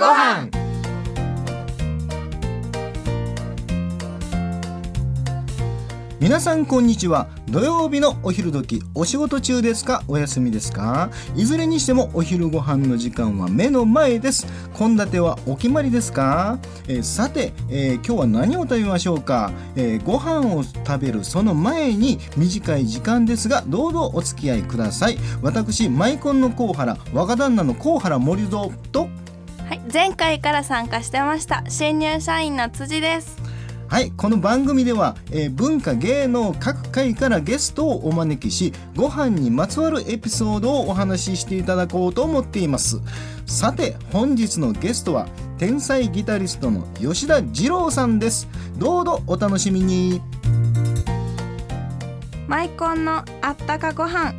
ごはん。皆さんこんにちは。土曜日のお昼時お仕事中ですか？お休みですか？いずれにしてもお昼ご飯の時間は目の前です。献立はお決まりですか、えーさて、えー今日は何を食べましょうか、えーご飯を食べるその前に短い時間ですがどうぞお付き合いください。私マイコンの甲原若旦那の甲原森蔵と、前回から参加してました新入社員の辻です。はいこの番組では、えー文化芸能各界からゲストをお招きしご飯にまつわるエピソードをお話ししていただこうと思っていますさて本日のゲストは天才ギタリストの吉田二郎さんですどうぞお楽しみにマイコンのあったかご飯。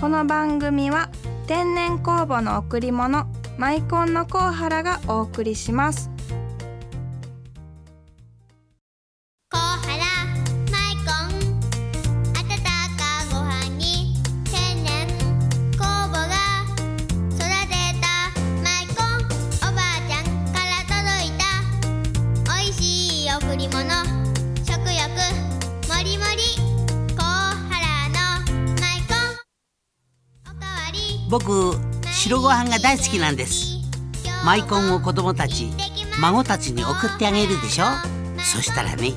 この番組は天然酵母の贈り物マイコンのコウハラがお送りします。コハラマイコン。温かご飯に天然。酵母が育てたマイコン。おばあちゃんから届いたおいしい贈り物。食欲もりもり。コハラのマイコン。おかわり。僕白ご飯が大好きなんです。マイコンを子供たち孫たちに送ってあげるでしょ。そしたらね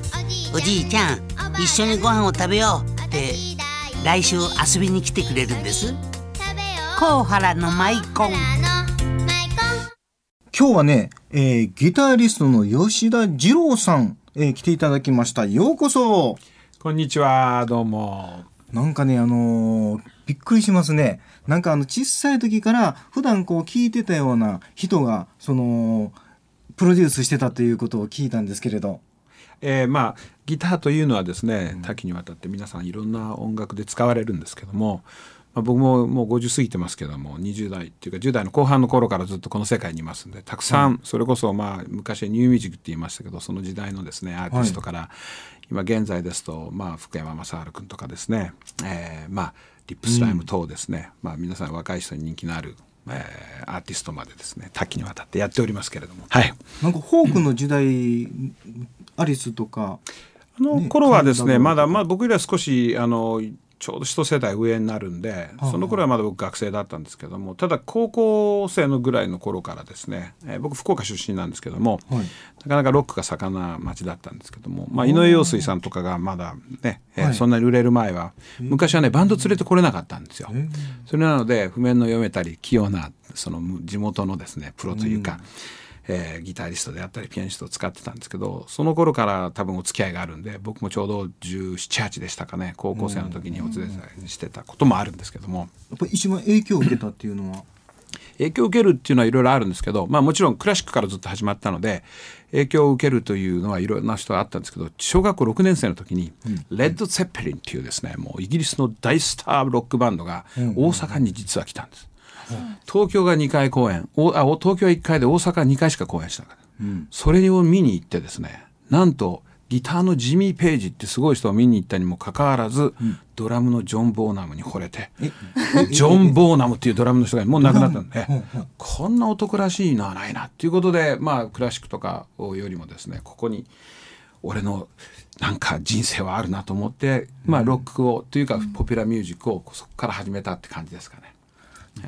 おじいちゃん一緒にご飯を食べようって来週遊びに来てくれるんです。甲原のマイコン。今日はね、えーギタリストの吉田二郎さん、えー来ていただきました。ようこそ。こんにちはどうも。なんかね、あのーびっくりしますね。なんかあの、小さい時から普段こう聞いてたような人が、その、プロデュースしてたということを聞いたんですけれど。えーまあギターというのはですね多岐にわたって皆さんいろんな音楽で使われるんですけども、まあ、僕ももう50過ぎてますけども20代っていうか10代の後半の頃からずっとこの世界にいますんでたくさんそれこそまあ昔はニューミュージックって言いましたけどその時代のですねアーティストから、今現在ですと、まあ、福山雅治君とかですね、えーまあリップスライム等ですね、まあ、皆さん若い人に人気のある、えーアーティストまでですね。多岐にわたってやっておりますけれども。はい。なんかフォークの時代、アリスとか、あのね頃はですねカンダムまだまあ僕よりは少しあのちょうど一世代上になるんであその頃はまだ僕学生だったんですけどもただ高校生のぐらいの頃からですね、えー僕福岡出身なんですけども、はい。なかなかロックが盛んな町だったんですけども、まあ、井上陽水さんとかがまだね、えーはい。そんなに売れる前は昔はねバンド連れてこれなかったんですよ。それなので譜面の読めたり器用なその地元のですねプロというか、えーギタリストであったりピアニストを使ってたんですけどその頃から多分お付き合いがあるんで僕もちょうど1718でしたかね高校生の時にお連れしてたこともあるんですけども。やっぱり一番影響を受けたっていうのは、影響を受けるっていうのはいろいろあるんですけど、まあ、もちろんクラシックからずっと始まったので影響を受けるというのはいろんな人があったんですけど小学校6年生の時に、レッド・ゼッペリンっていうですねもうイギリスの大スターロックバンドが大阪に実は来たんです。東京が2回公演おあお東京は1回で大阪は2回しか公演しなかった、それを見に行ってですねなんとギターのジミー・ペイジってすごい人を見に行ったにもかかわらず、ドラムのジョン・ボーナムに惚れてジョン・ボーナムっていうドラムの人がもう亡くなったんで、こんな男らしいのはないなっていうことでまあクラシックとかよりもですねここに俺のなんか人生はあるなと思って、まあロックをというかポピュラーミュージックをそこから始めたって感じですかね。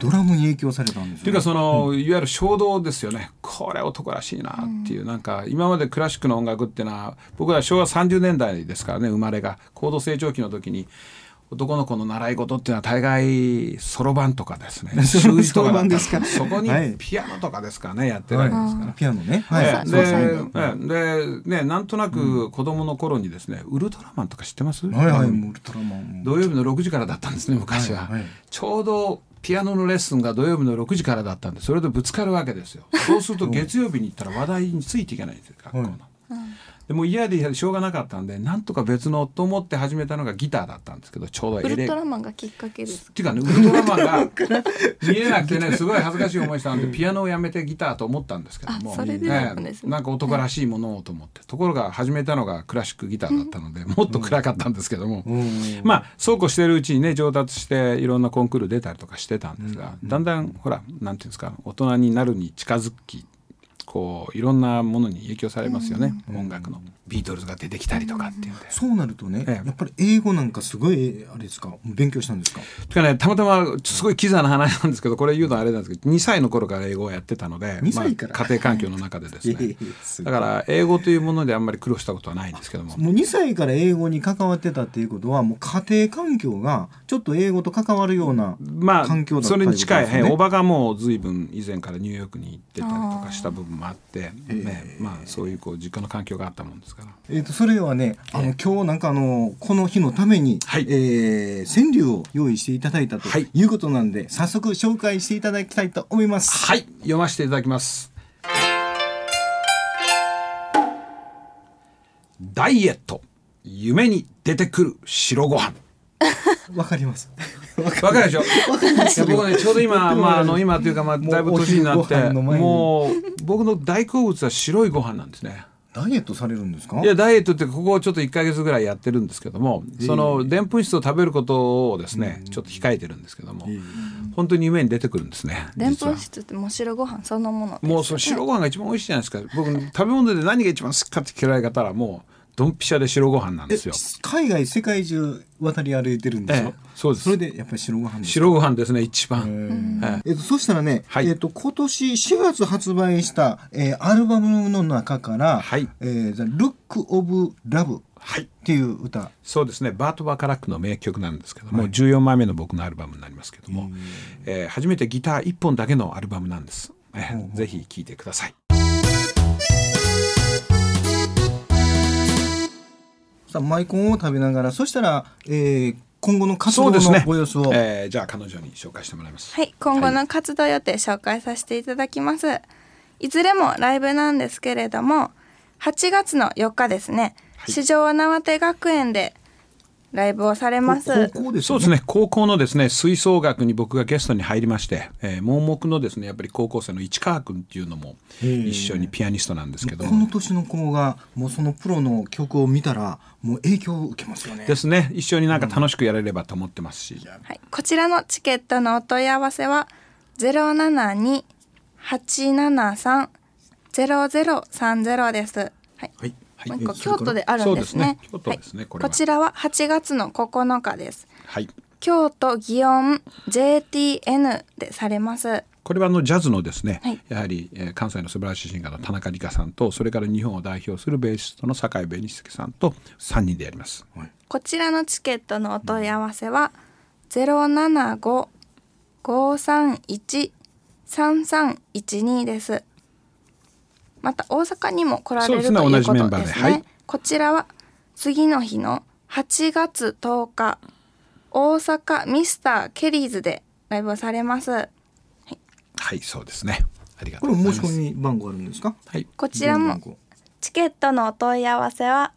ドラムに影響されたんですよ、というかその、いわゆる衝動ですよね。これ男らしいなっていう、なんか今までクラシックの音楽っていうのは僕ら昭和30年代ですからね生まれが。高度成長期の時に男の子の習い事っていうのは大概そろばんとかですね。習字とかそろばんですかそこにはい。ピアノとかですかねやってるわけですから。ピアノね。はい。ででええでねなんとなく子供の頃にですね、ウルトラマンとか知ってます、はいはい、あのもうウルトラマン。土曜日の6時からだったんですね昔は、はいはい。ちょうどピアノのレッスンが土曜日の6時からだったんでそれでぶつかるわけですよそうすると月曜日に行ったら話題についていけないんですよ学校の。でも嫌でしょうがなかったんでなんとか別のと思って始めたのがギターだったんですけどちょうどウルエレトラマンがきっかけです。っていうかねウルトラマンが見えなくてねすごい恥ずかしい思いしたんでピアノをやめてギターと思ったんですけどもあそれでなんか男らしいものをと思ってところが始めたのがクラシックギターだったのでもっと暗かったんですけども、うん。まあそうこうしてるうちにね上達していろんなコンクール出たりとかしてたんですが、だんだんほらなんていうんですか大人になるに近づきこういろんなものに影響されますよね、音楽の。ビートルズが出てきたりとかっていうんで。そうなるとね、ええ。やっぱり英語なんかすごいあれですか？勉強したんですか？てかねたまたますごいキザな話なんですけどこれ言うのはあれなんですけど2歳の頃から英語をやってたので2歳から？まあ、家庭環境の中でです ええねだから英語というものであんまり苦労したことはないんですけども。もう2歳から英語に関わってたっていうことはもう家庭環境がちょっと英語と関わるようなま環境だったあそれに近い、いおばがもう随分以前からニューヨークに行ってたりとかした部分もあってねまあ、そういうこう実家の環境があったもんですから。えー、とそれではねあの今日なんかあのこの日のために、はい。えー川柳を用意していただいたとはい。いうことなんで、早速紹介していただきたいと思います。はい。読ませていただきます。ダイエット夢に出てくる白ご飯。わかります。わかるでしょ？僕ねちょうど今まああの今というかまあだいぶ年になってもう僕の大好物は白いご飯なんですね。ダイエットされるんですか？いやダイエットってここちょっと1か月ぐらいやってるんですけどもそのでんぷん質を食べることをですねちょっと控えてるんですけども本当に夢に出てくるんですねでんぷん質ってもう白ご飯そのものね。もうその白ご飯が一番美味しいじゃないですか。僕食べ物で何が一番好きかって聞かれ方らもうドンピシャで白ご飯なんですよ。海外世界中渡り歩いてるんですよ、ええそうです。それでやっぱり白ご飯です白ご飯ですね一番、ええ。えっと、そしたらね、はい。えっと、今年4月発売した、えーアルバムの中から「はい。えー、The Look of Love」はい。っていう歌。そうですね。バート・バカラックの名曲なんですけども、14枚目の僕のアルバムになりますけども、えー初めてギター1本だけのアルバムなんです、えーぜひ聴いてくださいさあマイコンを食べながらそしたら、えー今後の活動のそうですね。ご様子を、えーじゃあ彼女に紹介してもらいます。はい、今後の活動予定紹介させていただきます。いずれもライブなんですけれども、8月の4日ですね、四条縄手学園でライブをされます。高校ですよね。そうですね。高校のですね吹奏楽に僕がゲストに入りまして、えー盲目のですねやっぱり高校生の市川君っていうのも一緒にピアニストなんですけど。この年の子がもうそのプロの曲を見たらもう影響を受けますよね。ですね。一緒になんか楽しくやれればと思ってますし、はい、こちらのチケットのお問い合わせは072-873-0030です。はい。はいもう一個京都であるんですね。すねすねはいこちらは8月の9日です。はい京都祇園 JTN でされます。これはあのジャズのですね、はいやはり、えー関西の素晴らしいシンガーの田中理香さんとそれから日本を代表するベーシストの酒井紅介さんと3人でやります。こちらのチケットのお問い合わせは075-531-3312です。また大阪にも来られるというそうですね同じメンことですね。バーではいこちらは次の日の8月10日大阪ミスターケリーズでライブをされます。はいそうですねありがとうございます。申し込み番号あるんですか？はいこちらもチケットのお問い合わせは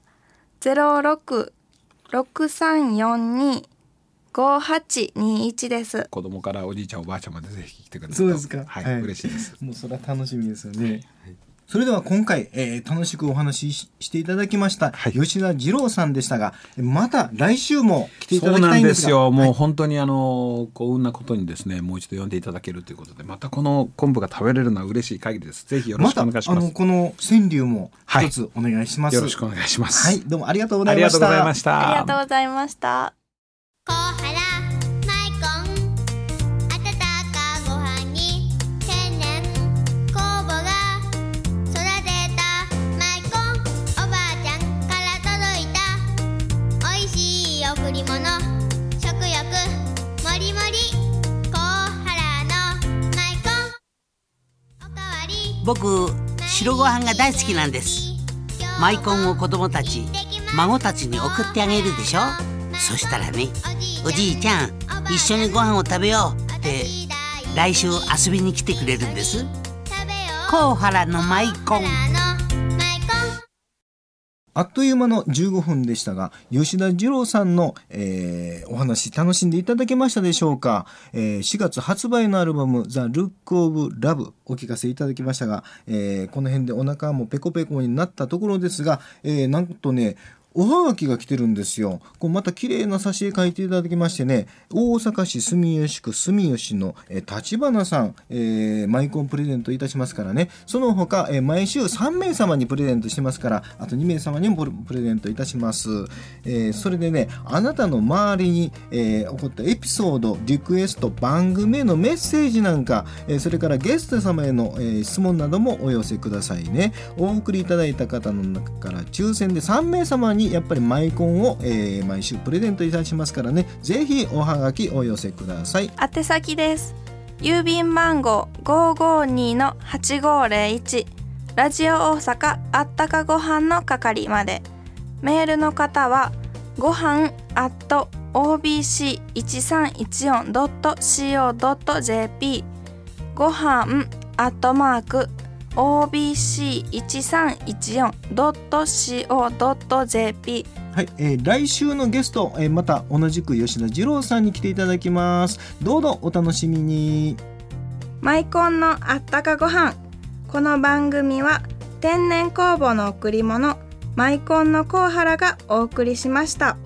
0663425821です。子供からおじいちゃんおばあちゃんまでぜひ来てください。そうですかはい、はい嬉しいです。もうそれは楽しみですよね。それでは今回、えー楽しくお話しししていただきました、はい吉田二郎さんでしたがまた来週も来ていたそうだきなんですすたいんでがよ。もう本当にあの幸運なことにですね、もう一度呼んでいただけるということで、またこの昆布が食べれるのは嬉しい限りです。ぜひよろしくまたお願いします。あのこの川柳もはい一つお願いします、よろしくお願いします。はいどうもありがとうござありがとういましたございました。ありがとうございました。僕白ご飯が大好きなんです。マイコンを子供たち孫たちに送ってあげるでしょ。そしたらねおじいちゃん一緒にご飯を食べようって来週遊びに来てくれるんです。甲原のマイコンあっという間の15分でしたが吉田二郎さんの、えーお話楽しんでいただけましたでしょうか、えー4月発売のアルバム「The Look of・ Love」お聞かせいただきましたが、えーこの辺でお腹もペコペコになったところですが、えーなんとねおはがきが来てるんですよ。こうまた綺麗な挿絵書いていただきましてね、大阪市住吉区住吉の、立花さん、えー、マイコンプレゼントいたしますからね、その他、えー、毎週3名様にプレゼントしてますから、あと2名様にもプレゼントいたします。えー、それでね、あなたの周りに、えー、起こったエピソード、リクエスト、番組へのメッセージなんか、えー、それからゲスト様への、えー、質問などもお寄せくださいね。お送りいただいた方の中から抽選で3名様にやっぱりマイコンを、えー、毎週プレゼントいたしますからね、ぜひおはがきお寄せください。宛先です。郵便番号552の8501ラジオ大阪あったかご飯の係まで。メールの方はご飯 at obc1314.co.jp ご飯アットマーク obc1314.co.jp はい、えー来週のゲスト、えーまた同じく吉田二郎さんに来ていただきます。どうぞお楽しみに。マイコンのあったかご飯この番組は天然酵母の贈り物マイコンのコウハラがお送りしました。